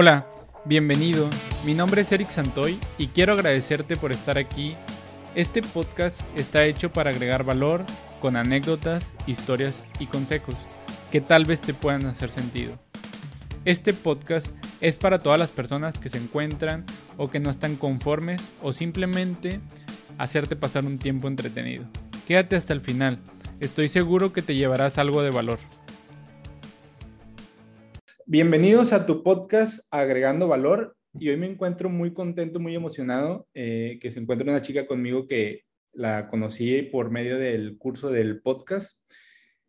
Hola, bienvenido. Mi nombre es Eric Santoy y quiero agradecerte por estar aquí. Este podcast está hecho para agregar valor con anécdotas, historias y consejos que tal vez te puedan hacer sentido. Este podcast es para todas las personas que se encuentran o que no están conformes o simplemente hacerte pasar un tiempo entretenido. Quédate hasta el final, estoy seguro que te llevarás algo de valor. Bienvenidos a tu podcast Agregando Valor y hoy me encuentro muy contento, muy emocionado eh, que se encuentre una chica conmigo que la conocí por medio del curso del podcast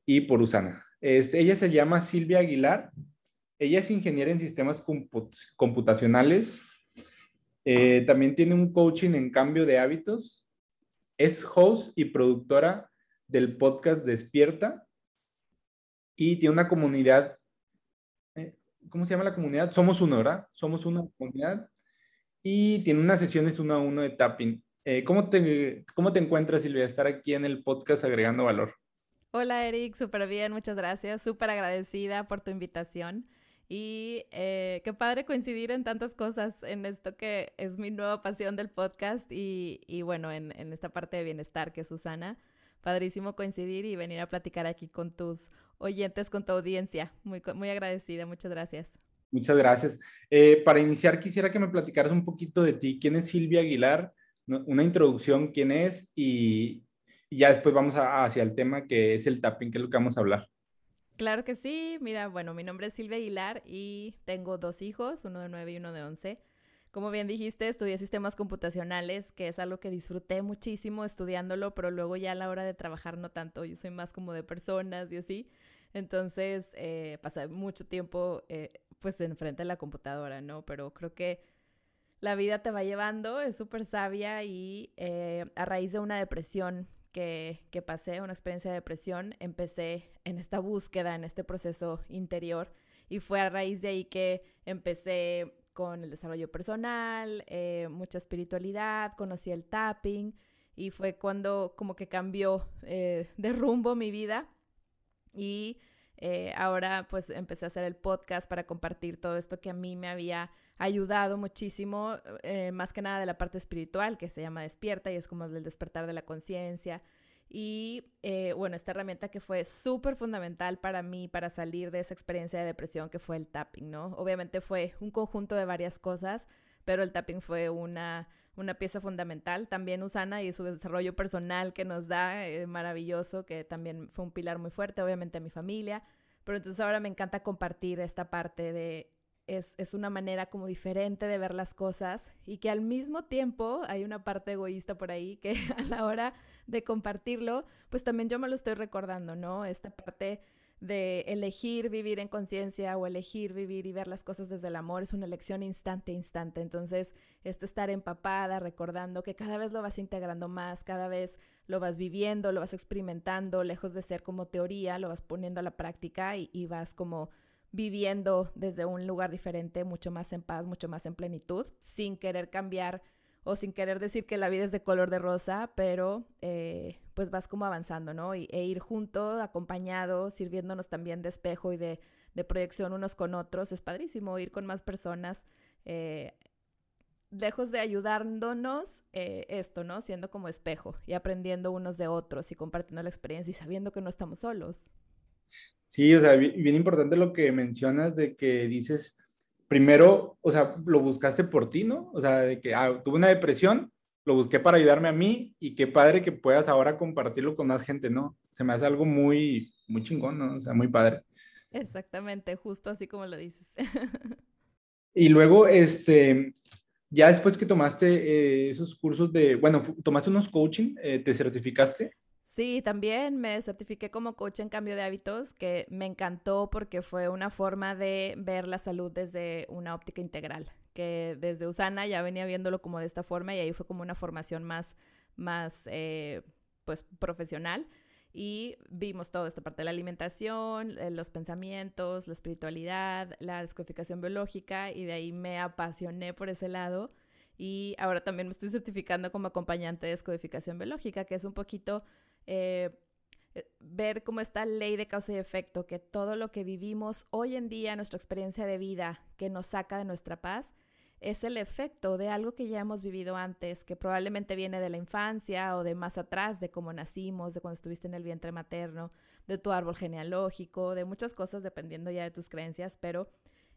y por Usana. Este, ella se llama Silvia Aguilar ella es ingeniera en sistemas computacionales. Eh, también tiene un coaching en cambio de hábitos. Es host y productora del podcast Despierta. Y tiene una comunidad. ¿Cómo se llama la comunidad? Somos uno, ¿verdad? Somos una comunidad. Y tiene unas sesiones uno a uno de tapping. Eh, ¿cómo, te, ¿Cómo te encuentras, Silvia, estar aquí en el podcast agregando valor? Hola, Eric. Súper bien. Muchas gracias. Súper agradecida por tu invitación. Y eh, qué padre coincidir en tantas cosas, en esto que es mi nueva pasión del podcast y, y bueno, en, en, esta parte de bienestar que es Susana. Padrísimo coincidir y venir a platicar aquí con tus oyentes, con tu audiencia. Muy, muy agradecida, muchas gracias. Muchas gracias. Eh, para iniciar, quisiera que me platicaras un poquito de ti. ¿Quién es Silvia Aguilar? Una introducción, quién es y, y ya después vamos a, hacia el tema que es el tapping, que es lo que vamos a hablar. Claro que sí. Mira, bueno, mi nombre es Silvia Aguilar y tengo dos hijos, uno de nueve y uno de once. Como bien dijiste, estudié sistemas computacionales, que es algo que disfruté muchísimo estudiándolo, pero luego ya a la hora de trabajar no tanto. Yo soy más como de personas y así. Entonces, eh, pasé mucho tiempo eh, pues enfrente de la computadora, ¿no? Pero creo que la vida te va llevando, es súper sabia y eh, a raíz de una depresión que, que, pasé, una experiencia de depresión, empecé en esta búsqueda, en este proceso interior y fue a raíz de ahí que empecé con el desarrollo personal, eh, mucha espiritualidad, conocí el tapping y fue cuando como que cambió eh, de rumbo mi vida y eh, ahora pues empecé a hacer el podcast para compartir todo esto que a mí me había ayudado muchísimo, eh, más que nada de la parte espiritual, que se llama despierta y es como del despertar de la conciencia. Y eh, bueno, esta herramienta que fue súper fundamental para mí para salir de esa experiencia de depresión que fue el tapping, ¿no? Obviamente fue un conjunto de varias cosas, pero el tapping fue una, una pieza fundamental. También Usana y su desarrollo personal que nos da, eh, maravilloso, que también fue un pilar muy fuerte, obviamente a mi familia. Pero entonces ahora me encanta compartir esta parte de es, una manera como diferente de ver las cosas y que al mismo tiempo hay una parte egoísta por ahí que a la hora de compartirlo, pues también yo me lo estoy recordando, ¿no? Esta parte de elegir vivir en conciencia o elegir vivir y ver las cosas desde el amor es una elección instante, instante. Entonces, este estar empapada, recordando que cada vez lo vas integrando más, cada vez lo vas viviendo, lo vas experimentando, lejos de ser como teoría, lo vas poniendo a la práctica y, y vas como viviendo desde un lugar diferente, mucho más en paz, mucho más en plenitud, sin querer cambiar o sin querer decir que la vida es de color de rosa, pero eh, pues vas como avanzando, ¿no? Y, e ir junto, acompañado, sirviéndonos también de espejo y de, proyección unos con otros, es padrísimo ir con más personas. Eh, lejos de ayudándonos, eh, esto, ¿no? Siendo como espejo y aprendiendo unos de otros y compartiendo la experiencia y sabiendo que no estamos solos. Sí, o sea, bien, importante lo que mencionas de que dices, primero, o sea, lo buscaste por ti, ¿no? O sea, de que ah, tuve una depresión, lo busqué para ayudarme a mí y qué padre que puedas ahora compartirlo con más gente, ¿no? Se me hace algo muy, muy chingón, ¿no? O sea, muy padre. Exactamente, justo así como lo dices. y luego, este, ya después que tomaste eh, esos cursos de, bueno, tomaste unos coaching, eh, ¿te certificaste? Sí, también me certifiqué como coach en cambio de hábitos, que me encantó porque fue una forma de ver la salud desde una óptica integral, que desde Usana ya venía viéndolo como de esta forma y ahí fue como una formación más, más eh, pues profesional. Y vimos toda esta parte de la alimentación, eh, los pensamientos, la espiritualidad, la descodificación biológica y de ahí me apasioné por ese lado. Y ahora también me estoy certificando como acompañante de descodificación biológica, que es un poquito eh, eh, ver cómo esta ley de causa y efecto, que todo lo que vivimos hoy en día, nuestra experiencia de vida que nos saca de nuestra paz, es el efecto de algo que ya hemos vivido antes, que probablemente viene de la infancia o de más atrás, de cómo nacimos, de cuando estuviste en el vientre materno, de tu árbol genealógico, de muchas cosas dependiendo ya de tus creencias, pero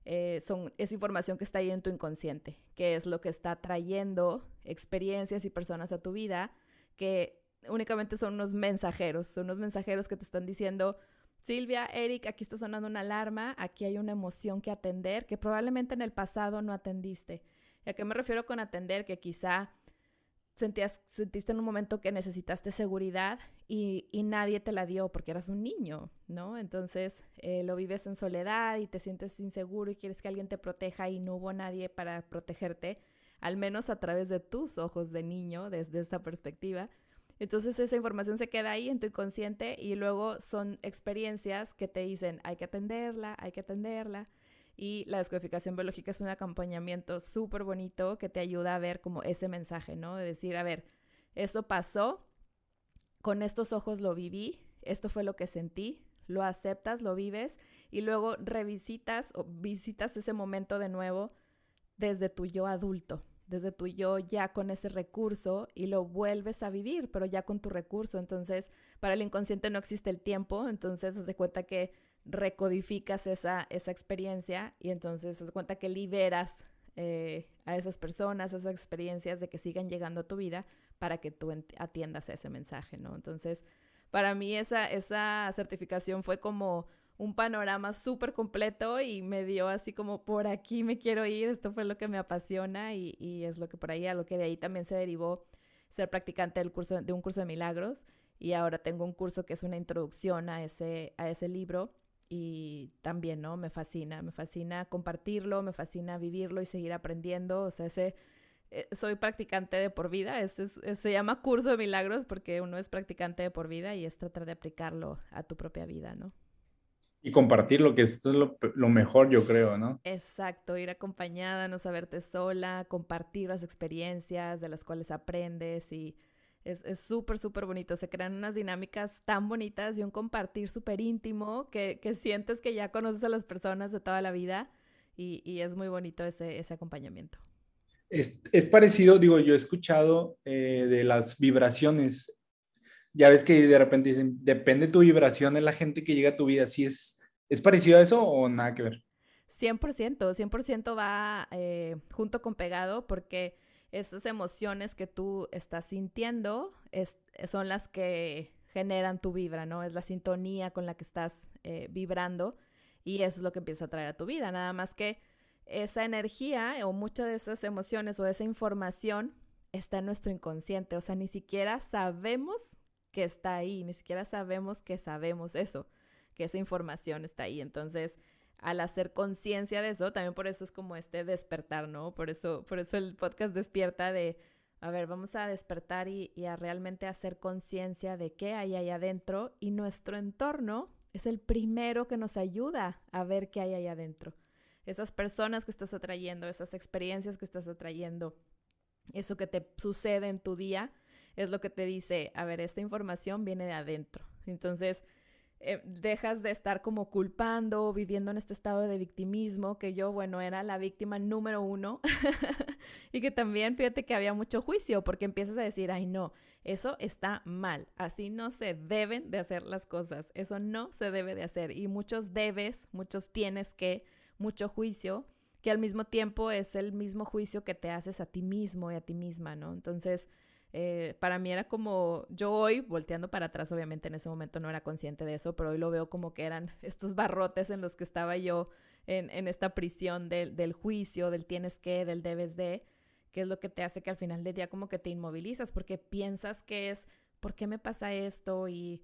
eh, son, es información que está ahí en tu inconsciente, que es lo que está trayendo experiencias y personas a tu vida que únicamente son unos mensajeros, son unos mensajeros que te están diciendo, Silvia, Eric, aquí está sonando una alarma, aquí hay una emoción que atender que probablemente en el pasado no atendiste. ¿Y a qué me refiero con atender? Que quizá sentías, sentiste en un momento que necesitaste seguridad y, nadie te la dio porque eras un niño, ¿no? Entonces eh, lo vives en soledad y te sientes inseguro y quieres que alguien te proteja y no hubo nadie para protegerte, al menos a través de tus ojos de niño, desde esta perspectiva. Entonces esa información se queda ahí en tu inconsciente y luego son experiencias que te dicen hay que atenderla, hay que atenderla. Y la descodificación biológica es un acompañamiento súper bonito que te ayuda a ver como ese mensaje, ¿no? De decir, a ver, esto pasó, con estos ojos lo viví, esto fue lo que sentí, lo aceptas, lo vives y luego revisitas o visitas ese momento de nuevo desde tu yo adulto, desde tu yo ya con ese recurso y lo vuelves a vivir, pero ya con tu recurso. Entonces, para el inconsciente no existe el tiempo, entonces se cuenta que recodificas esa, esa experiencia y entonces se cuenta que liberas eh, a esas personas, esas experiencias de que sigan llegando a tu vida para que tú atiendas ese mensaje, ¿no? Entonces, para mí esa, esa certificación fue como un panorama súper completo y me dio así como por aquí me quiero ir, esto fue lo que me apasiona y, es lo que por ahí, a lo que de ahí también se derivó ser practicante del curso, de un curso de milagros y ahora tengo un curso que es una introducción a ese, a ese libro y también, ¿no? Me fascina, me fascina compartirlo, me fascina vivirlo y seguir aprendiendo, o sea, ese... Eh, soy practicante de por vida, este se llama curso de milagros porque uno es practicante de por vida y es tratar de aplicarlo a tu propia vida, ¿no? Y compartir lo que esto es lo, mejor, yo creo, ¿no? Exacto, ir acompañada, no saberte sola, compartir las experiencias de las cuales aprendes y es súper, súper bonito. Se crean unas dinámicas tan bonitas y un compartir súper íntimo que, que, sientes que ya conoces a las personas de toda la vida y, y es muy bonito ese, ese acompañamiento. Es, es, parecido, digo, yo he escuchado eh, de las vibraciones ya ves que de repente dicen, depende tu vibración en la gente que llega a tu vida. ¿Sí es, es parecido a eso o nada que ver? 100%, 100% va eh, junto con pegado porque esas emociones que tú estás sintiendo son las que generan tu vibra, ¿no? Es la sintonía con la que estás eh, vibrando y eso es lo que empieza a traer a tu vida. Nada más que esa energía o muchas de esas emociones o esa información está en nuestro inconsciente, o sea, ni siquiera sabemos que está ahí, ni siquiera sabemos que sabemos eso, que esa información está ahí. Entonces, al hacer conciencia de eso, también por eso es como este despertar, ¿no? Por eso, por eso el podcast despierta de, a ver, vamos a despertar y, a realmente hacer conciencia de qué hay ahí adentro y nuestro entorno es el primero que nos ayuda a ver qué hay ahí adentro. Esas personas que estás atrayendo, esas experiencias que estás atrayendo, eso que te sucede en tu día, es lo que te dice, a ver, esta información viene de adentro. Entonces, eh, dejas de estar como culpando, viviendo en este estado de victimismo, que yo, bueno, era la víctima número uno, y que también, fíjate que había mucho juicio, porque empiezas a decir, ay, no, eso está mal, así no se deben de hacer las cosas, eso no se debe de hacer, y muchos debes, muchos tienes que, mucho juicio, que al mismo tiempo es el mismo juicio que te haces a ti mismo y a ti misma, ¿no? Entonces, eh, para mí era como, yo hoy, volteando para atrás, obviamente en ese momento no era consciente de eso, pero hoy lo veo como que eran estos barrotes en los que estaba yo en, en esta prisión del, del juicio, del tienes que, del debes de, que es lo que te hace que al final del día como que te inmovilizas, porque piensas que es, ¿por qué me pasa esto? Y,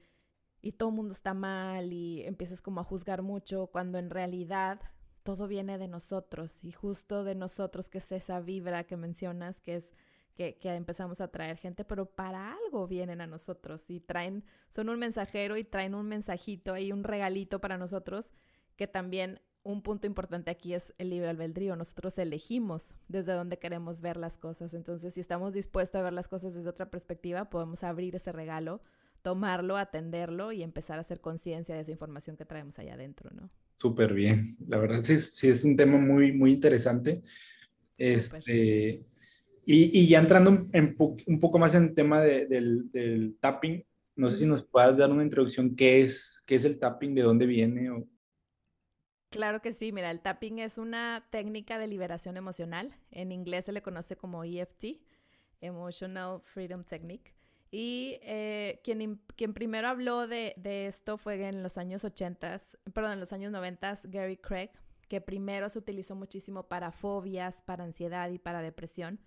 y todo el mundo está mal y empiezas como a juzgar mucho, cuando en realidad todo viene de nosotros y justo de nosotros, que es esa vibra que mencionas, que es que, empezamos a traer gente, pero para algo vienen a nosotros y traen, son un mensajero y traen un mensajito ahí, un regalito para nosotros, que también un punto importante aquí es el libre albedrío. Nosotros elegimos desde dónde queremos ver las cosas. Entonces, si estamos dispuestos a ver las cosas desde otra perspectiva, podemos abrir ese regalo tomarlo, atenderlo y empezar a hacer conciencia de esa información que traemos allá adentro, ¿no? Súper bien. La verdad sí, sí es un tema muy, muy interesante. Este, y, y, ya entrando en, un poco más en el tema del, del, tapping, no sé si nos puedas dar una introducción, ¿qué es, qué es el tapping, de dónde viene? O... Claro que sí, mira, el tapping es una técnica de liberación emocional. En inglés se le conoce como EFT, Emotional Freedom Technique. Y eh, quien, quien primero habló de, de, esto fue en los años 80, perdón, en los años 90, Gary Craig, que primero se utilizó muchísimo para fobias, para ansiedad y para depresión.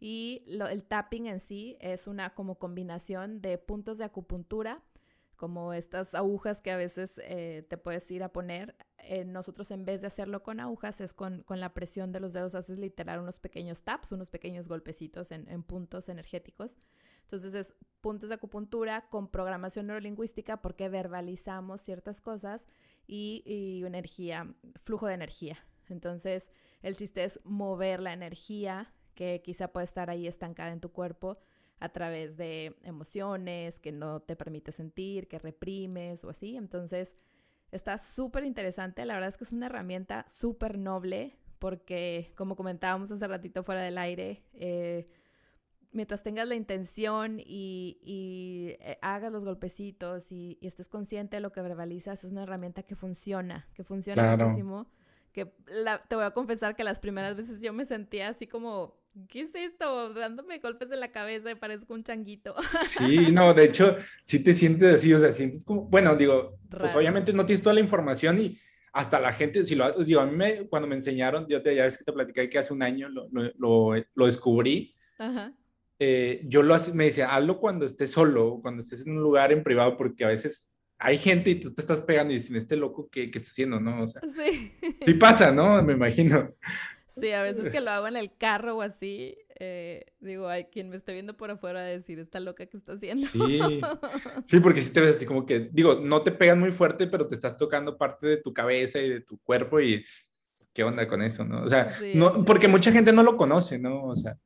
Y el tapping en sí es una como combinación de puntos de acupuntura, como estas agujas que a veces eh, te puedes ir a poner. Eh, nosotros en vez de hacerlo con agujas, es con, con, la presión de los dedos, haces literal unos pequeños taps, unos pequeños golpecitos en, en puntos energéticos. Entonces es puntos de acupuntura con programación neurolingüística porque verbalizamos ciertas cosas y, y, energía, flujo de energía. Entonces el chiste es mover la energía que quizá puede estar ahí estancada en tu cuerpo a través de emociones que no te permite sentir, que reprimes o así. Entonces está súper interesante. La verdad es que es una herramienta súper noble porque como comentábamos hace ratito fuera del aire, eh, mientras tengas la intención y, eh, hagas los golpecitos y, estés consciente de lo que verbalizas, es una herramienta que funciona, que funciona muchísimo. Que te voy a confesar que las primeras veces yo me sentía así como, ¿qué es esto? Dándome golpes en la cabeza y parezco un changuito. Sí, no, de hecho, sí te sientes así, o sea, sientes como, bueno, digo, pues obviamente no tienes toda la información y hasta la gente, si lo, digo, a mí me, cuando me enseñaron, yo te, ya ves que te platicé que hace un año lo, lo, lo descubrí. Ajá eh, yo lo me decía, hazlo cuando estés solo, cuando estés en un lugar en privado, porque a veces hay gente y tú te estás pegando y dicen, este loco, ¿qué, qué está haciendo? ¿No? O sea, sí. sí pasa, ¿no? Me imagino. Sí, a veces que lo hago en el carro o así, eh, digo, hay quien me esté viendo por afuera decir, está loca que está haciendo. Sí, sí, porque si te ves así como que, digo, no te pegan muy fuerte, pero te estás tocando parte de tu cabeza y de tu cuerpo y qué onda con eso, ¿no? O sea, no, porque mucha gente no lo conoce, ¿no? O sea.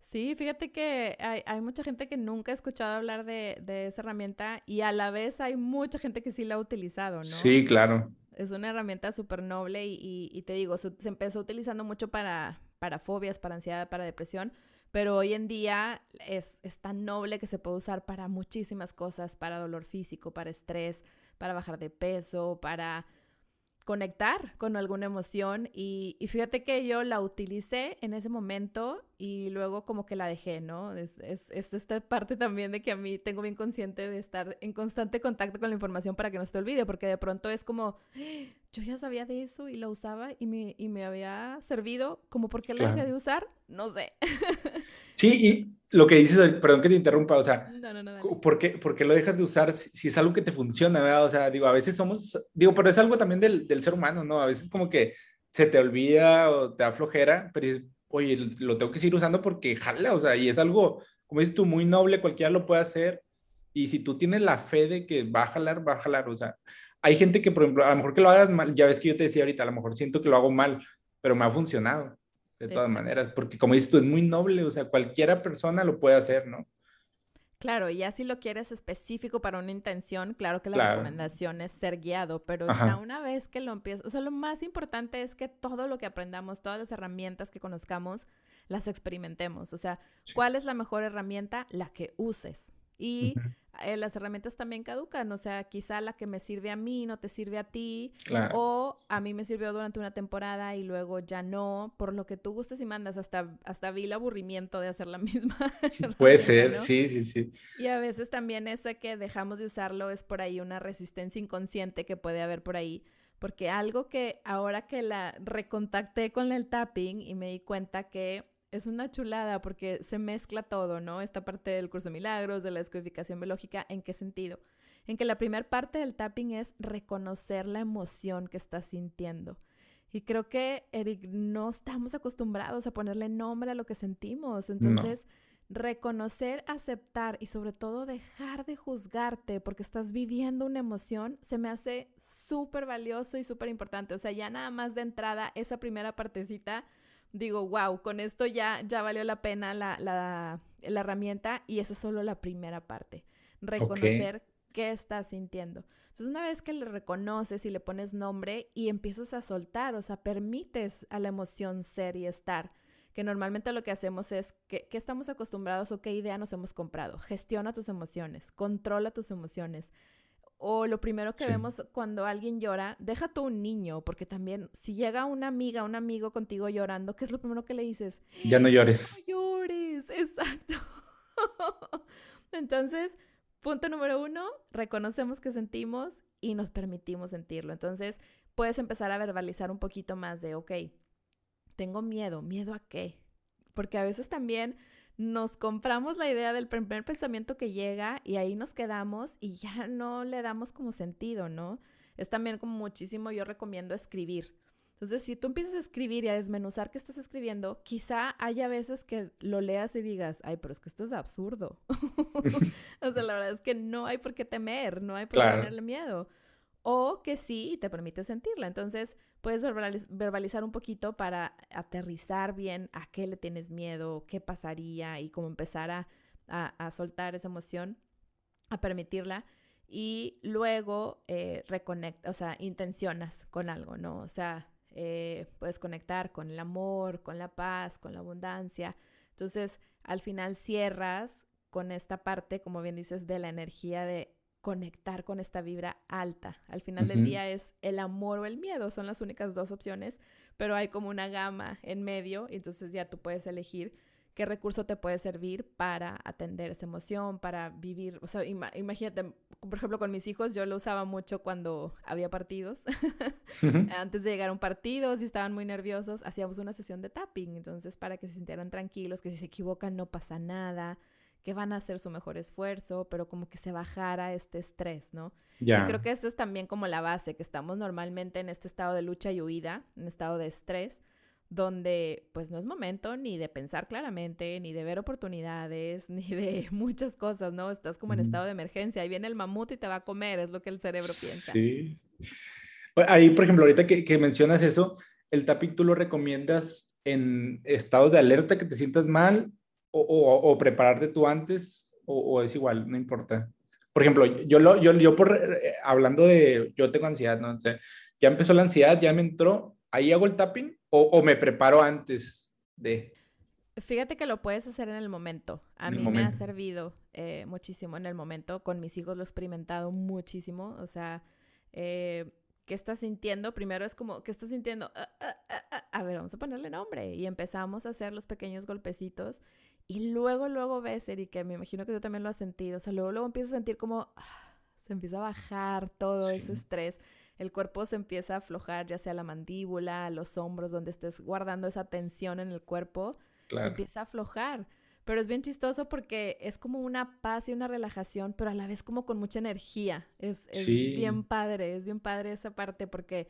Sí, fíjate que hay, hay, mucha gente que nunca ha escuchado hablar de, de, esa herramienta y a la vez hay mucha gente que sí la ha utilizado, ¿no? Sí, claro. Es una herramienta súper noble y, y, te digo, se, empezó utilizando mucho para, para fobias, para ansiedad, para depresión, pero hoy en día es, es tan noble que se puede usar para muchísimas cosas, para dolor físico, para estrés, para bajar de peso, para conectar con alguna emoción y, fíjate que yo la utilicé en ese momento y luego como que la dejé, ¿no? Es, es, esta parte también de que a mí tengo bien consciente de estar en constante contacto con la información para que no se te olvide, porque de pronto es como, yo ya sabía de eso y lo usaba y me, y me había servido, como por qué la dejé de usar, no sé. Sí, y lo que dices, perdón que te interrumpa, o sea, ¿por, qué, ¿por, qué, lo dejas de usar si, es algo que te funciona, verdad? O sea, digo, a veces somos, digo, pero es algo también del, del ser humano, ¿no? A veces como que se te olvida o te da flojera, pero dices, oye, lo tengo que seguir usando porque jala, o sea, y es algo, como dices tú, muy noble, cualquiera lo puede hacer, y si tú tienes la fe de que va a jalar, va a jalar, o sea, hay gente que, por ejemplo, a lo mejor que lo hagas mal, ya ves que yo te decía ahorita, a lo mejor siento que lo hago mal, pero me ha funcionado de todas maneras, porque como dices tú, es muy noble, o sea, cualquiera persona lo puede hacer, ¿no? Claro, y ya si lo quieres específico para una intención, claro que la recomendación es ser guiado, pero ya una vez que lo empiezas, o sea, lo más importante es que todo lo que aprendamos, todas las herramientas que conozcamos, las experimentemos. O sea, ¿cuál es la mejor herramienta? La que uses. Y eh, las herramientas también caducan, o sea, quizá la que me sirve a mí no te sirve a ti, o a mí me sirvió durante una temporada y luego ya no, por lo que tú gustes y mandas, hasta, hasta vi el aburrimiento de hacer la misma. Puede ser, sí, sí, sí. Y a veces también ese que dejamos de usarlo es por ahí una resistencia inconsciente que puede haber por ahí, porque algo que ahora que la recontacté con el tapping y me di cuenta que es una chulada porque se mezcla todo, ¿no? Esta parte del curso de milagros, de la descodificación biológica, ¿en qué sentido? En que la primera parte del tapping es reconocer la emoción que estás sintiendo. Y creo que, Eric, no estamos acostumbrados a ponerle nombre a lo que sentimos. Entonces, reconocer, aceptar y sobre todo dejar de juzgarte porque estás viviendo una emoción, se me hace súper valioso y súper importante. O sea, ya nada más de entrada, esa primera partecita digo, wow, con esto ya, ya valió la pena la, la, la herramienta y esa es solo la primera parte. reconocer qué estás sintiendo. Entonces, una vez que le reconoces y le pones nombre y empiezas a soltar, o sea, permites a la emoción ser y estar, que normalmente lo que hacemos es, que, estamos acostumbrados o qué idea nos hemos comprado? Gestiona tus emociones, controla tus emociones. O lo primero que vemos cuando alguien llora, deja tú un niño, porque también si llega una amiga, un amigo contigo llorando, ¿qué es lo primero que le dices? Ya no llores. No llores, exacto. Entonces, Punto número uno, reconocemos que sentimos y nos permitimos sentirlo. Entonces, puedes empezar a verbalizar un poquito más de, ok, tengo miedo, ¿miedo a qué? Porque a veces también nos compramos la idea del primer pensamiento que llega y ahí nos quedamos y ya no le damos como sentido, ¿no? Es también como muchísimo, yo recomiendo escribir. Entonces, si tú empiezas a escribir y a desmenuzar qué estás escribiendo, quizá haya veces que lo leas y digas, ay, pero es que esto es absurdo. o sea, la verdad es que no hay por qué temer, no hay por qué tenerle miedo. O que sí, te permite sentirla. Entonces, puedes verbalizar un poquito para aterrizar bien a qué le tienes miedo, qué pasaría y cómo empezar a, a, soltar esa emoción, a permitirla y luego eh, o sea, intencionas con algo, ¿no? O sea, eh, puedes conectar con el amor, con la paz, con la abundancia. Entonces, al final cierras con esta parte, como bien dices, de la energía de conectar con esta vibra alta. Al final del día es el amor o el miedo, son las únicas dos opciones, pero hay como una gama en medio, y entonces ya tú puedes elegir qué recurso te puede servir para atender esa emoción, para vivir, o sea, imagínate, por ejemplo, con mis hijos yo lo usaba mucho cuando había partidos. Antes de llegar a un partido, si estaban muy nerviosos, hacíamos una sesión de tapping, entonces para que se sintieran tranquilos, que si se equivocan no pasa nada, que van a hacer su mejor esfuerzo, pero como que se bajara este estrés, ¿no? Y creo que eso es también como la base, que estamos normalmente en este estado de lucha y huida, en estado de estrés donde pues no es momento ni de pensar claramente, ni de ver oportunidades, ni de muchas cosas, ¿no? Estás como en estado de emergencia, ahí viene el mamut y te va a comer, es lo que el cerebro piensa. Sí. Ahí, por ejemplo, ahorita que, mencionas eso, ¿el tapping tú lo recomiendas en estado de alerta que te sientas mal o, prepararte tú antes o, es igual, no importa? Por ejemplo, yo, lo, yo, yo por, eh, hablando de, yo tengo ansiedad, ¿no? O sea, ya empezó la ansiedad, ya me entró, ahí hago el tapping o, me preparo antes de... Fíjate que lo puedes hacer en el momento. A mí me ha servido eh, muchísimo en el momento. Con mis hijos lo he experimentado muchísimo. O sea, eh, ¿qué estás sintiendo? Primero es como, ¿qué estás sintiendo? Ah, ah, ah, a ver, vamos a ponerle nombre. Y empezamos a hacer los pequeños golpecitos. Y luego, luego ves, Erika, me imagino que tú también lo has sentido. O sea, luego, luego empiezas a sentir como se empieza a bajar todo ese estrés el cuerpo se empieza a aflojar, ya sea la mandíbula, los hombros, donde estés guardando esa tensión en el cuerpo, se empieza a aflojar. Pero es bien chistoso porque es como una paz y una relajación, pero a la vez como con mucha energía. Es, bien padre, es bien padre esa parte porque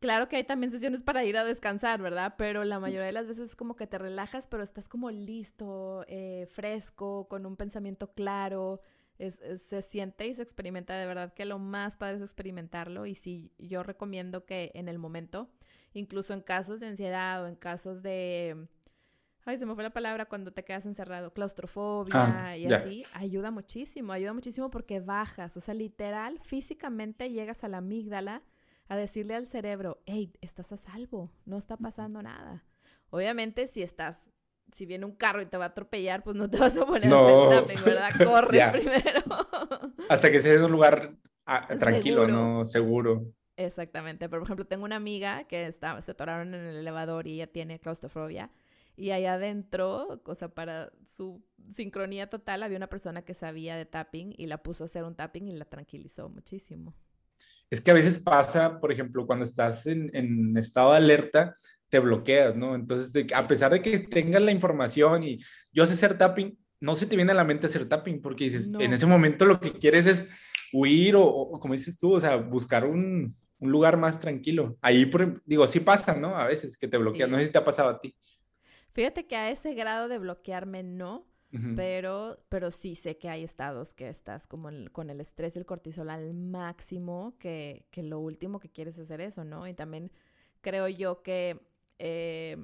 claro que hay también sesiones para ir a descansar, ¿verdad? Pero la mayoría de las veces es como que te relajas, pero estás como listo, eh, fresco, con un pensamiento claro se siente y se experimenta de verdad que lo más padre es experimentarlo y sí, yo recomiendo que en el momento, incluso en casos de ansiedad o en casos de, ay, se me fue la palabra cuando te quedas encerrado, claustrofobia ah, y así, ayuda muchísimo, ayuda muchísimo porque bajas, o sea, literal, físicamente llegas a la amígdala a decirle al cerebro, hey, estás a salvo, no está pasando nada. Obviamente, si estás si viene un carro y te va a atropellar, pues no te vas a poner a hacer ¿verdad? Corres primero. Hasta que sea en un lugar ah, tranquilo, ¿no? Seguro. Exactamente. Pero, por ejemplo, tengo una amiga que está, se atoraron en el elevador y ella tiene claustrofobia. Y allá adentro, cosa para su sincronía total, había una persona que sabía de tapping y la puso a hacer un tapping y la tranquilizó muchísimo. Es que a veces pasa, por ejemplo, cuando estás en, en estado de alerta, te bloqueas, ¿no? Entonces, a pesar de que tengas la información y yo sé hacer tapping, no se te viene a la mente hacer tapping porque dices, en ese momento lo que quieres es huir o, como dices tú, o sea, buscar un, un lugar más tranquilo. Ahí, por, digo, sí pasa, ¿no? A veces que te bloqueas, no sé si te ha pasado a ti. Fíjate que a ese grado de bloquearme no, pero, pero sí sé que hay estados que estás como con el estrés y el cortisol al máximo, que, que lo último que quieres es hacer eso, ¿no? Y también creo yo que eh,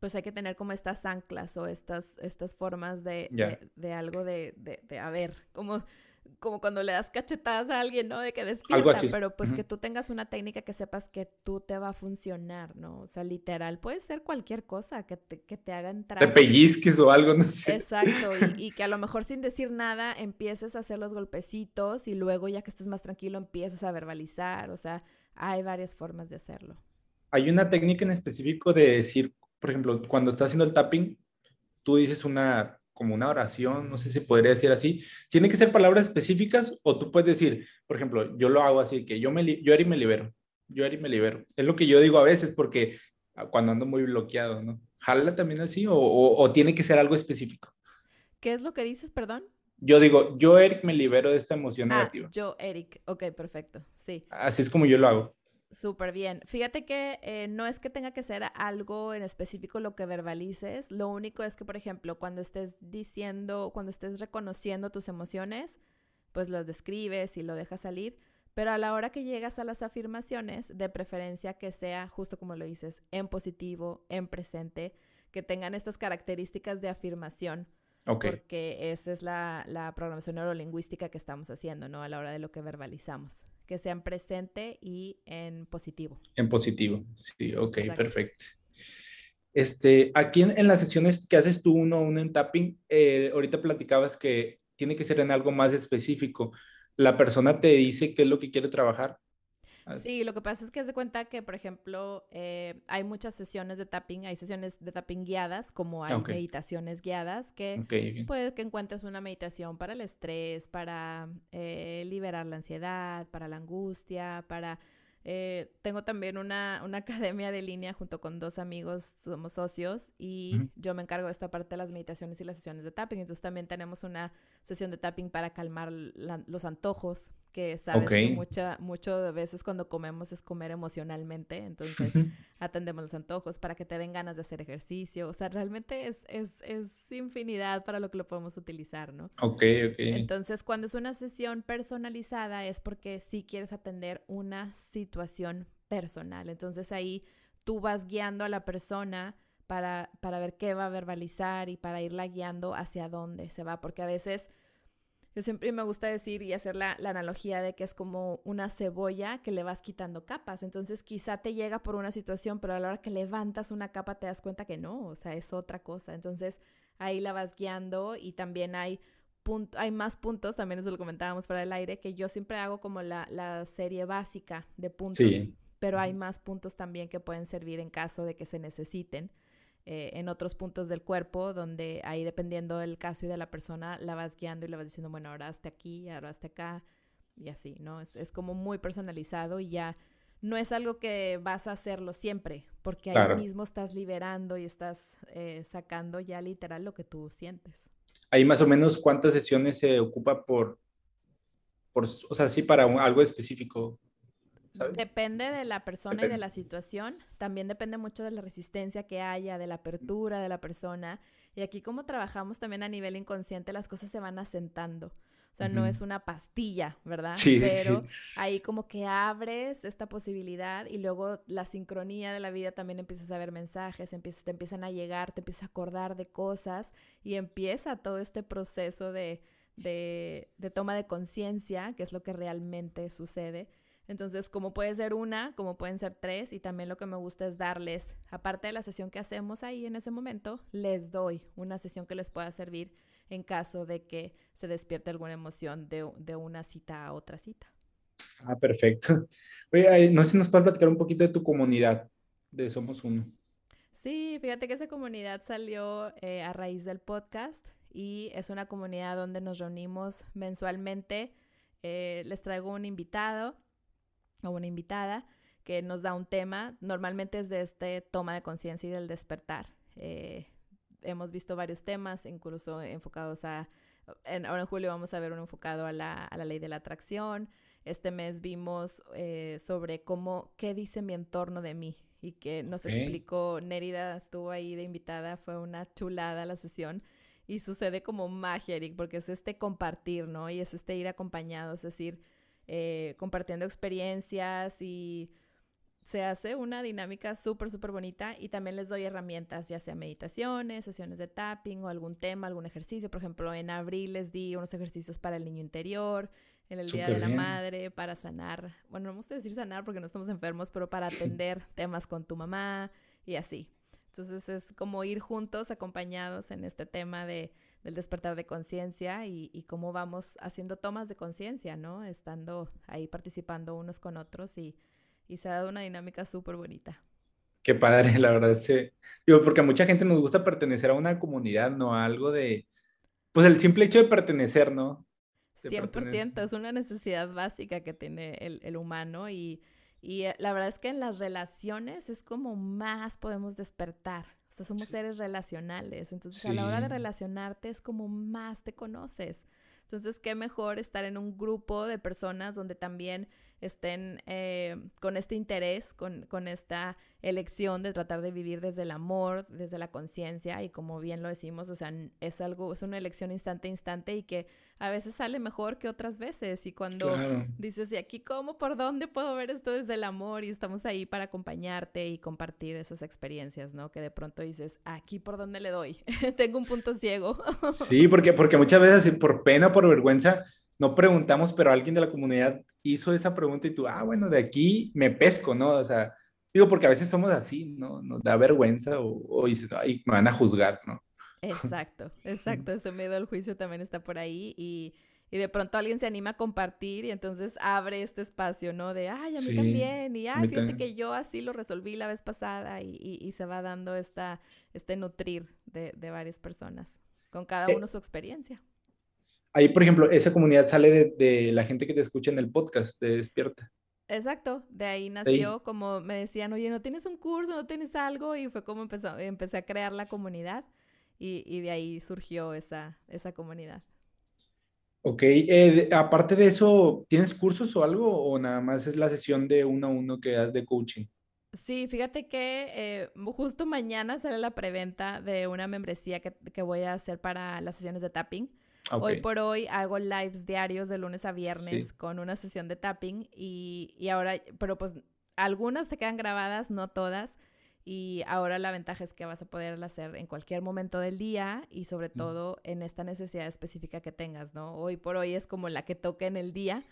pues hay que tener como estas anclas o estas, estas formas de, de, algo de, de, de, a ver, como como cuando le das cachetadas a alguien, ¿no? De que despierta, pero pues que tú tengas una técnica que sepas que tú te va a funcionar, ¿no? O sea, literal, puede ser cualquier cosa que te, que te haga entrar. Te pellizques o algo, no sé. Exacto, y, que a lo mejor sin decir nada empieces a hacer los golpecitos y luego ya que estés más tranquilo empiezas a verbalizar, o sea, hay varias formas de hacerlo. Hay una técnica en específico de decir, por ejemplo, cuando estás haciendo el tapping, tú dices una como una oración, no sé si podría decir así. ¿Tiene que ser palabras específicas o tú puedes decir, por ejemplo, yo lo hago así, que yo, me, yo Eri me libero, yo Eri me libero. Es lo que yo digo a veces porque ah, cuando ando muy bloqueado, ¿no? ¿Jala también así o, o, tiene que ser algo específico? ¿Qué es lo que dices, perdón? Yo digo, yo Eric me libero de esta emoción ah, negativa. Yo Eric, ok, perfecto, sí. Así es como yo lo hago. Súper bien. Fíjate que eh, no es que tenga que ser algo en específico lo que verbalices, lo único es que, por ejemplo, cuando estés diciendo, cuando estés reconociendo tus emociones, pues las describes y lo dejas salir, pero a la hora que llegas a las afirmaciones, de preferencia que sea, justo como lo dices, en positivo, en presente, que tengan estas características de afirmación. Porque esa es la, la, programación neurolingüística que estamos haciendo, ¿no? A la hora de lo que verbalizamos. Que sea en presente y en positivo. En positivo, sí, ok, perfecto. Este, aquí en, las sesiones que haces tú uno a uno en tapping, eh, ahorita platicabas que tiene que ser en algo más específico. ¿La persona te dice qué es lo que quiere trabajar? Sí, lo que pasa es que se cuenta que, por ejemplo, eh, hay muchas sesiones de tapping, hay sesiones de tapping guiadas, como hay meditaciones guiadas, que puede que encuentres una meditación para el estrés, para eh, liberar la ansiedad, para la angustia, para eh, tengo también una, una, academia de línea junto con dos amigos, somos socios y yo me encargo de esta parte de las meditaciones y las sesiones de tapping. Entonces también tenemos una sesión de tapping para calmar los antojos, que sabes que mucha, mucho de veces cuando comemos es comer emocionalmente. Entonces atendemos los antojos para que te den ganas de hacer ejercicio. O sea, realmente es, es, es infinidad para lo que lo podemos utilizar, ¿no? Ok, ok. Entonces cuando es una sesión personalizada es porque sí quieres atender una situación situación personal. Entonces ahí tú vas guiando a la persona para, para ver qué va a verbalizar y para irla guiando hacia dónde se va, porque a veces yo siempre me gusta decir y hacer la, la, analogía de que es como una cebolla que le vas quitando capas. Entonces quizá te llega por una situación, pero a la hora que levantas una capa te das cuenta que no, o sea, es otra cosa. Entonces ahí la vas guiando y también hay hay más puntos, también eso lo comentábamos para el aire, que yo siempre hago como la, la serie básica de puntos, pero hay más puntos también que pueden servir en caso de que se necesiten. Eh, en otros puntos del cuerpo, donde ahí dependiendo del caso y de la persona, la vas guiando y le vas diciendo, bueno, ahora hasta aquí, ahora hasta acá, y así, ¿no? Es, es como muy personalizado y ya no es algo que vas a hacerlo siempre, porque ahí mismo estás liberando y estás eh, sacando ya literal lo que tú sientes ahí más o menos cuántas sesiones se ocupa por, por o sea, sí, para algo específico. Depende de la persona y de la situación. También depende mucho de la resistencia que haya, de la apertura de la persona. Y aquí como trabajamos también a nivel inconsciente, las cosas se van asentando. O sea, no es una pastilla, ¿verdad? Sí, Pero ahí como que abres esta posibilidad y luego la sincronía de la vida también empiezas a ver mensajes, empiezas, te empiezan a llegar, te empiezas a acordar de cosas y empieza todo este proceso de, de, de toma de conciencia, que es lo que realmente sucede. Entonces, como puede ser una, como pueden ser tres, y también lo que me gusta es darles, aparte de la sesión que hacemos ahí en ese momento, les doy una sesión que les pueda servir en caso de que se despierte alguna emoción de, de una cita a otra cita. Ah, perfecto. Oye, no sé si nos puedes platicar un poquito de tu comunidad, de Somos Uno. Sí, fíjate que esa comunidad salió eh, a raíz del podcast y es una comunidad donde nos reunimos mensualmente. Eh, les traigo un invitado o una invitada que nos da un tema. Normalmente es de este toma de conciencia y del despertar. Eh, hemos visto varios temas, incluso enfocados a, ahora en julio vamos a ver uno enfocado a la, a la ley de la atracción. Este mes vimos eh, sobre cómo, qué dice mi entorno de mí y que nos explicó, Nérida estuvo ahí de invitada, fue una chulada la sesión y sucede como magia, Eric, porque es este compartir, ¿no? Y es este ir acompañado, es decir, eh, compartiendo experiencias y se hace una dinámica súper, súper bonita y también les doy herramientas, ya sea meditaciones, sesiones de tapping o algún tema, algún ejercicio. Por ejemplo, en abril les di unos ejercicios para el niño interior, en el Día de la Madre, para sanar, bueno, no me gusta decir sanar porque no estamos enfermos, pero para atender temas con tu mamá y así. Entonces es como ir juntos, acompañados en este tema de, del despertar de conciencia y, y, cómo vamos haciendo tomas de conciencia, ¿no? Estando ahí participando unos con otros y y se ha dado una dinámica súper bonita. Qué padre, la verdad. Sí. Digo, porque a mucha gente nos gusta pertenecer a una comunidad, ¿no? A algo de, pues el simple hecho de pertenecer, ¿no? 100%, es una necesidad básica que tiene el, el humano y, y, eh, la verdad es que en las relaciones es como más podemos despertar. O sea, somos seres relacionales. Entonces, a la hora de relacionarte es como más te conoces. Entonces, qué mejor estar en un grupo de personas donde también estén eh, con este interés, con, con, esta elección de tratar de vivir desde el amor, desde la conciencia y como bien lo decimos, o sea, es algo, es una elección instante a instante y que a veces sale mejor que otras veces y cuando dices, ¿y aquí cómo, por dónde puedo ver esto desde el amor? Y estamos ahí para acompañarte y compartir esas experiencias, ¿no? Que de pronto dices, aquí por dónde le doy, tengo un punto ciego. sí, porque, porque muchas veces por pena, por vergüenza, no preguntamos, pero alguien de la comunidad hizo esa pregunta y tú, ah, bueno, de aquí me pesco, ¿no? O sea, digo, porque a veces somos así, ¿no? Nos da vergüenza o, o dices, ay, me van a juzgar, ¿no? Exacto, exacto, ese miedo al juicio también está por ahí y, y, de pronto alguien se anima a compartir y entonces abre este espacio, ¿no? De, ay, a mí también, y ay, fíjate que yo así lo resolví la vez pasada y, y, se va dando esta, este nutrir de, de varias personas, con cada eh uno su experiencia ahí, por ejemplo, esa comunidad sale de, la gente que te escucha en el podcast de Despierta. Exacto, de ahí nació como me decían, oye, ¿no tienes un curso, no tienes algo? Y fue como empezó, empecé a crear la comunidad y, de ahí surgió esa, esa comunidad. Ok, eh, aparte de eso, ¿tienes cursos o algo o nada más es la sesión de uno a uno que das de coaching? Sí, fíjate que eh, justo mañana sale la preventa de una membresía que, que voy a hacer para las sesiones de tapping. Hoy por hoy hago lives diarios de lunes a viernes con una sesión de tapping y, y, ahora, pero pues algunas te quedan grabadas, no todas. Y ahora la ventaja es que vas a poder hacer en cualquier momento del día y sobre todo en esta necesidad específica que tengas, ¿no? Hoy por hoy es como la que toque en el día,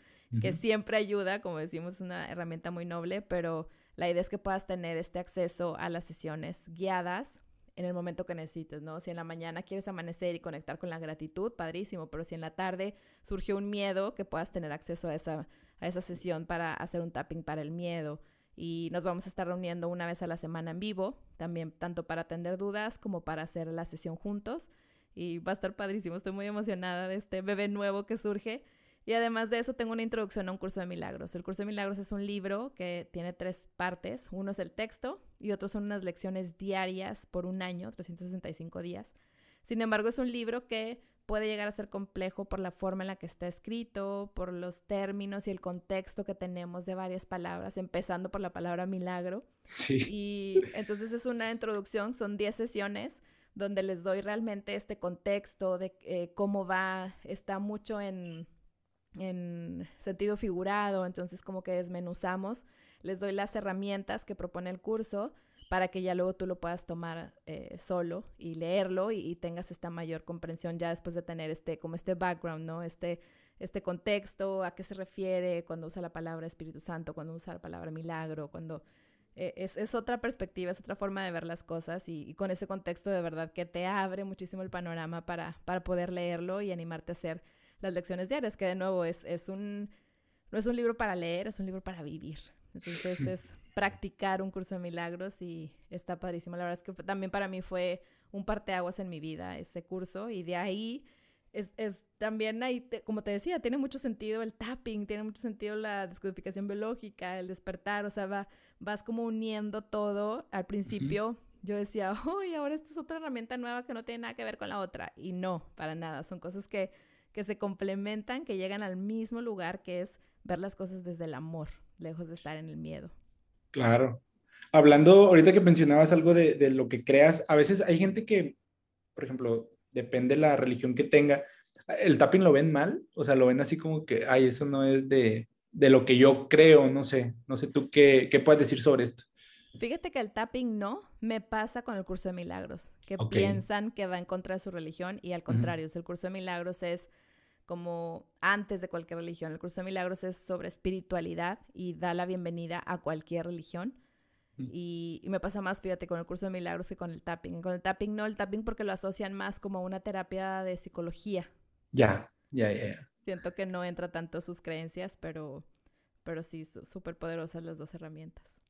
que siempre ayuda, como decimos, es una herramienta muy noble, pero la idea es que puedas tener este acceso a las sesiones guiadas en el momento que necesites, ¿no? Si en la mañana quieres amanecer y conectar con la gratitud, padrísimo, pero si en la tarde surgió un miedo, que puedas tener acceso a esa, a esa sesión para hacer un tapping para el miedo. Y nos vamos a estar reuniendo una vez a la semana en vivo, también tanto para atender dudas como para hacer la sesión juntos. Y va a estar padrísimo, estoy muy emocionada de este bebé nuevo que surge y además de eso, tengo una introducción a un curso de milagros. El curso de milagros es un libro que tiene tres partes. Uno es el texto y otro son unas lecciones diarias por un año, 365 días. Sin embargo, es un libro que puede llegar a ser complejo por la forma en la que está escrito, por los términos y el contexto que tenemos de varias palabras, empezando por la palabra milagro. Sí. Y entonces es una introducción, son 10 sesiones donde les doy realmente este contexto de eh, cómo va, está mucho en en sentido figurado, entonces como que desmenuzamos, les doy las herramientas que propone el curso para que ya luego tú lo puedas tomar eh, solo y leerlo y, tengas esta mayor comprensión ya después de tener este, como este background, ¿no? Este, este contexto, a qué se refiere cuando usa la palabra Espíritu Santo, cuando usa la palabra milagro, cuando... Eh, es, es, otra perspectiva, es otra forma de ver las cosas y, y, con ese contexto de verdad que te abre muchísimo el panorama para, para poder leerlo y animarte a hacer las lecciones diarias, que de nuevo es, es un, no es un libro para leer, es un libro para vivir. Entonces es practicar un curso de milagros y está padrísimo. La verdad es que también para mí fue un parteaguas en mi vida ese curso y de ahí es, es también ahí, como te decía, tiene mucho sentido el tapping, tiene mucho sentido la descodificación biológica, el despertar, o sea, va, vas como uniendo todo. Al principio yo decía, uy, ahora esta es otra herramienta nueva que no tiene nada que ver con la otra. Y no, para nada, son cosas que que se complementan, que llegan al mismo lugar, que es ver las cosas desde el amor, lejos de estar en el miedo. Claro. Hablando, ahorita que mencionabas algo de, de lo que creas, a veces hay gente que, por ejemplo, depende de la religión que tenga, el tapping lo ven mal, o sea, lo ven así como que, ay, eso no es de, de lo que yo creo, no sé, no sé tú qué, qué puedes decir sobre esto. Fíjate que el tapping no me pasa con el curso de milagros, que piensan que va en contra de su religión y al contrario, el curso de milagros es como antes de cualquier religión. El curso de milagros es sobre espiritualidad y da la bienvenida a cualquier religión. Y, me pasa más, fíjate, con el curso de milagros que con el tapping. Con el tapping no, el tapping porque lo asocian más como una terapia de psicología. Ya, ya, ya. Siento que no entra tanto sus creencias, pero, pero sí, súper poderosas las dos herramientas.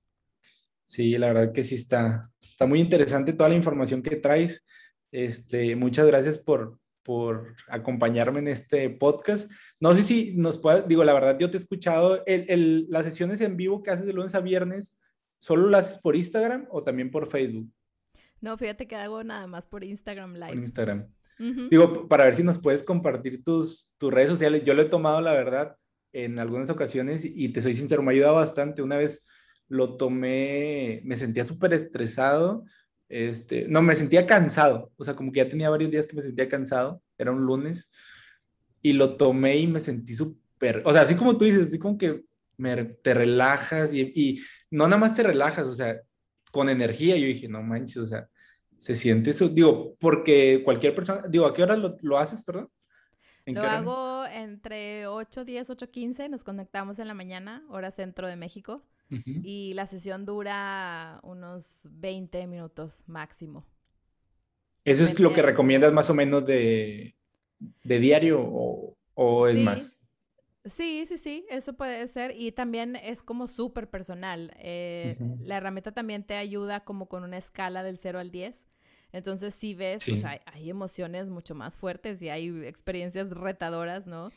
Sí, la verdad que sí está, está muy interesante toda la información que traes. Este, muchas gracias por, por acompañarme en este podcast. No sé si nos puedes, digo, la verdad, yo te he escuchado, el, el, las sesiones en vivo que haces de lunes a viernes, ¿solo las haces por Instagram o también por Facebook? No, fíjate que hago nada más por Instagram Live. Por Instagram. Digo, para ver si nos puedes compartir tus, tus redes sociales. Yo lo he tomado, la verdad, en algunas ocasiones y te soy sincero, me ha ayudado bastante. Una vez lo tomé, me sentía súper estresado, este, no, me sentía cansado, o sea, como que ya tenía varios días que me sentía cansado, era un lunes, y lo tomé y me sentí súper, o sea, así como tú dices, así como que me, te relajas y, y, no nada más te relajas, o sea, con energía, yo dije, no manches, o sea, se siente eso, digo, porque cualquier persona, digo, ¿a qué hora lo, lo haces, perdón? lo hago entre 8, 10, 8, 15, nos conectamos en la mañana, hora centro de México. Y la sesión dura unos 20 minutos máximo. ¿Eso es lo que recomiendas más o menos de, diario o, es más? Sí, sí, sí, eso puede ser. Y también es como súper personal. Eh, la herramienta también te ayuda como con una escala del 0 al 10. Entonces, si ves, pues hay, emociones mucho más fuertes y hay experiencias retadoras, ¿no?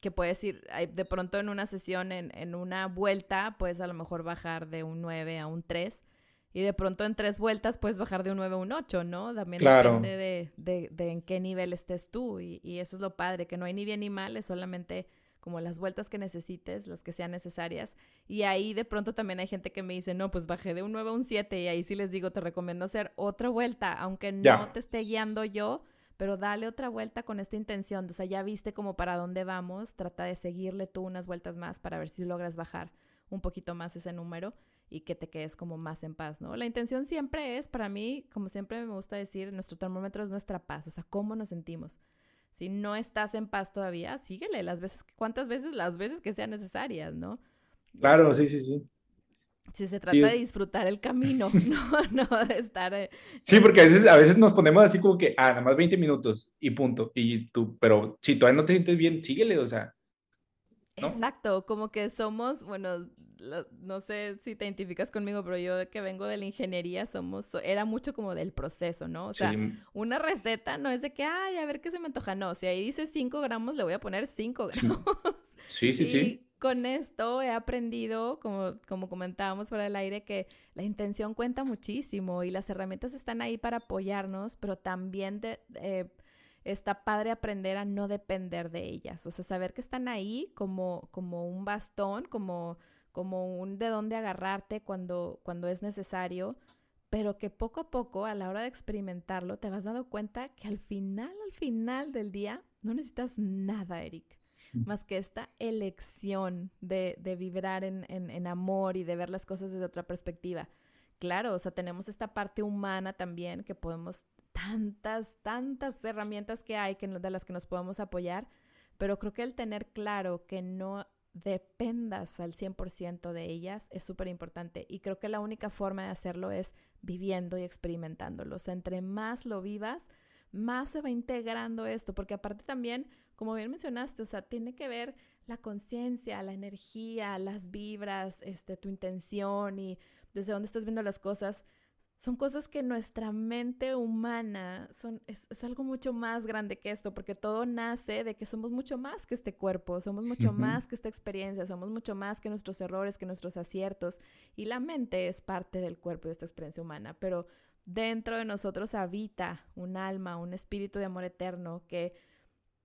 Que puedes ir de pronto en una sesión, en, en, una vuelta, puedes a lo mejor bajar de un 9 a un 3. Y de pronto en tres vueltas puedes bajar de un 9 a un 8, ¿no? También depende de, de, de, en qué nivel estés tú. Y, y, eso es lo padre, que no hay ni bien ni mal, es solamente como las vueltas que necesites, las que sean necesarias. Y ahí de pronto también hay gente que me dice, no, pues bajé de un 9 a un 7 y ahí sí les digo, te recomiendo hacer otra vuelta, aunque no te esté guiando yo, pero dale otra vuelta con esta intención. O sea, ya viste como para dónde vamos, trata de seguirle tú unas vueltas más para ver si logras bajar un poquito más ese número y que te quedes como más en paz, ¿no? La intención siempre es, para mí, como siempre me gusta decir, nuestro termómetro es nuestra paz, o sea, cómo nos sentimos. Si no estás en paz todavía, síguele las veces, cuántas veces, las veces que sean necesarias, ¿no? Claro, sí, sí, sí. Si se trata de disfrutar el camino, no, no de estar. Eh, sí, porque a veces, a veces nos ponemos así como que, ah, nada más 20 minutos y punto. Y tú, pero si todavía no te sientes bien, síguele, o sea. Exacto, como que somos, bueno, no sé si te identificas conmigo, pero yo que vengo de la ingeniería, somos, era mucho como del proceso, ¿no? O sea, una receta no es de que, ay, a ver qué se me antoja, no, si ahí dice 5 gramos, le voy a poner 5 gramos. Sí, sí, sí con esto he aprendido, como, como comentábamos fuera del aire, que la intención cuenta muchísimo y las herramientas están ahí para apoyarnos, pero también eh, está padre aprender a no depender de ellas. O sea, saber que están ahí como, como un bastón, como, como un de dónde agarrarte cuando, cuando es necesario, pero que poco a poco, a la hora de experimentarlo, te vas dando cuenta que al final, al final del día, no necesitas nada, Eric más que esta elección de, de vibrar en, en, amor y de ver las cosas desde otra perspectiva. Claro, o sea, tenemos esta parte humana también que podemos, tantas, tantas herramientas que hay que, de las que nos podemos apoyar, pero creo que el tener claro que no dependas al 100% de ellas es súper importante y creo que la única forma de hacerlo es viviendo y experimentándolo. O sea, entre más lo vivas, más se va integrando esto, porque aparte también como bien mencionaste, o sea, tiene que ver la conciencia, la energía, las vibras, este, tu intención y desde dónde estás viendo las cosas. Son cosas que nuestra mente humana son, es, algo mucho más grande que esto, porque todo nace de que somos mucho más que este cuerpo, somos mucho más que esta experiencia, somos mucho más que nuestros errores, que nuestros aciertos. Y la mente es parte del cuerpo de esta experiencia humana, pero dentro de nosotros habita un alma, un espíritu de amor eterno que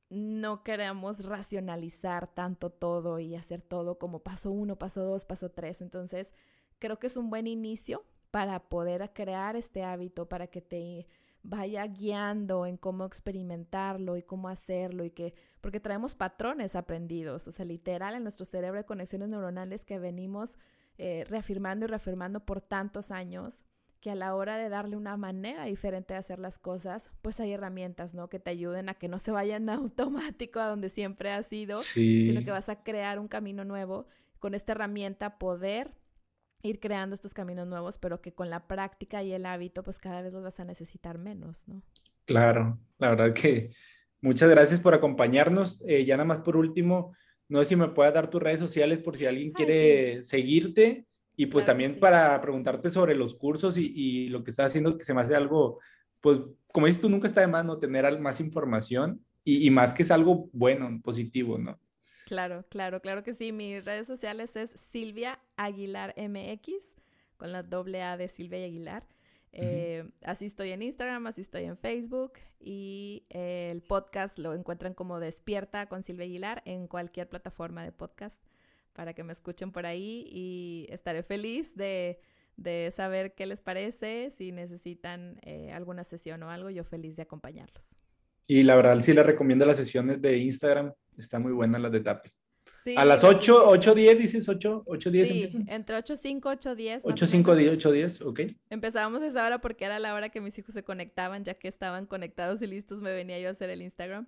no queremos racionalizar tanto todo y hacer todo como paso uno, paso dos, paso tres. Entonces, creo que es un buen inicio para poder crear este hábito, para que te vaya guiando en cómo experimentarlo y cómo hacerlo y que, porque traemos patrones aprendidos, o sea, literal en nuestro cerebro hay conexiones neuronales que venimos eh, reafirmando y reafirmando por tantos años que a la hora de darle una manera diferente de hacer las cosas, pues hay herramientas, ¿no? Que te ayuden a que no se vayan automático a donde siempre has ido, sino que vas a crear un camino nuevo con esta herramienta poder ir creando estos caminos nuevos, pero que con la práctica y el hábito, pues cada vez los vas a necesitar menos, ¿no? Claro, la verdad que muchas gracias por acompañarnos. Eh, ya nada más por último, no sé si me puedas dar tus redes sociales por si alguien quiere seguirte y pues también para preguntarte sobre los cursos y, lo que estás haciendo, que se me hace algo, pues como dices tú, nunca está de más no tener más información y, y más que es algo bueno, positivo, ¿no? Claro, claro, claro que sí. Mis redes sociales es Silvia Aguilar MX, con la doble A de Silvia Aguilar. Eh, así estoy en Instagram, así estoy en Facebook y el podcast lo encuentran como Despierta con Silvia Aguilar en cualquier plataforma de podcast para que me escuchen por ahí y estaré feliz de, saber qué les parece, si necesitan eh, alguna sesión o algo, yo feliz de acompañarlos. Y la verdad sí les recomiendo las sesiones de Instagram, están muy buenas las de Tapi. a las 8, 8, 10, dices 8, 8, 10 sí, empiezan. entre 8, 5, 8, 10. 8, 5, 10, 8, 10, ok. Empezábamos a esa hora porque era la hora que mis hijos se conectaban, ya que estaban conectados y listos, me venía yo a hacer el Instagram.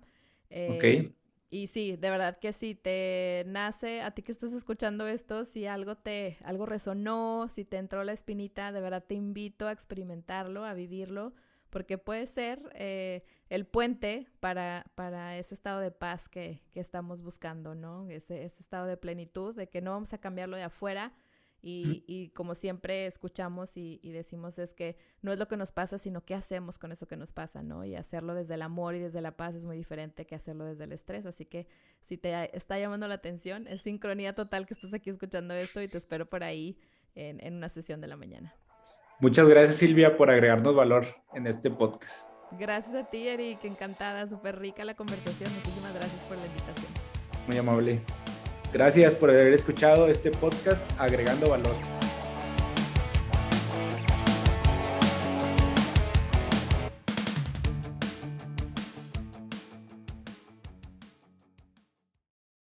Eh, ok. Y sí, de verdad que si te nace, a ti que estás escuchando esto, si algo te, algo resonó, si te entró la espinita, de verdad te invito a experimentarlo, a vivirlo porque puede ser eh, el puente para, para, ese estado de paz que, que estamos buscando, ¿no? Ese, ese, estado de plenitud, de que no vamos a cambiarlo de afuera. Y, y como siempre escuchamos y, y, decimos es que no es lo que nos pasa, sino qué hacemos con eso que nos pasa, ¿no? Y hacerlo desde el amor y desde la paz es muy diferente que hacerlo desde el estrés. Así que si te está llamando la atención, es sincronía total que estás aquí escuchando esto y te espero por ahí en, en una sesión de la mañana. Muchas gracias Silvia por agregarnos valor en este podcast. Gracias a ti Eric, encantada, súper rica la conversación. Muchísimas gracias por la invitación. Muy amable. Gracias por haber escuchado este podcast agregando valor.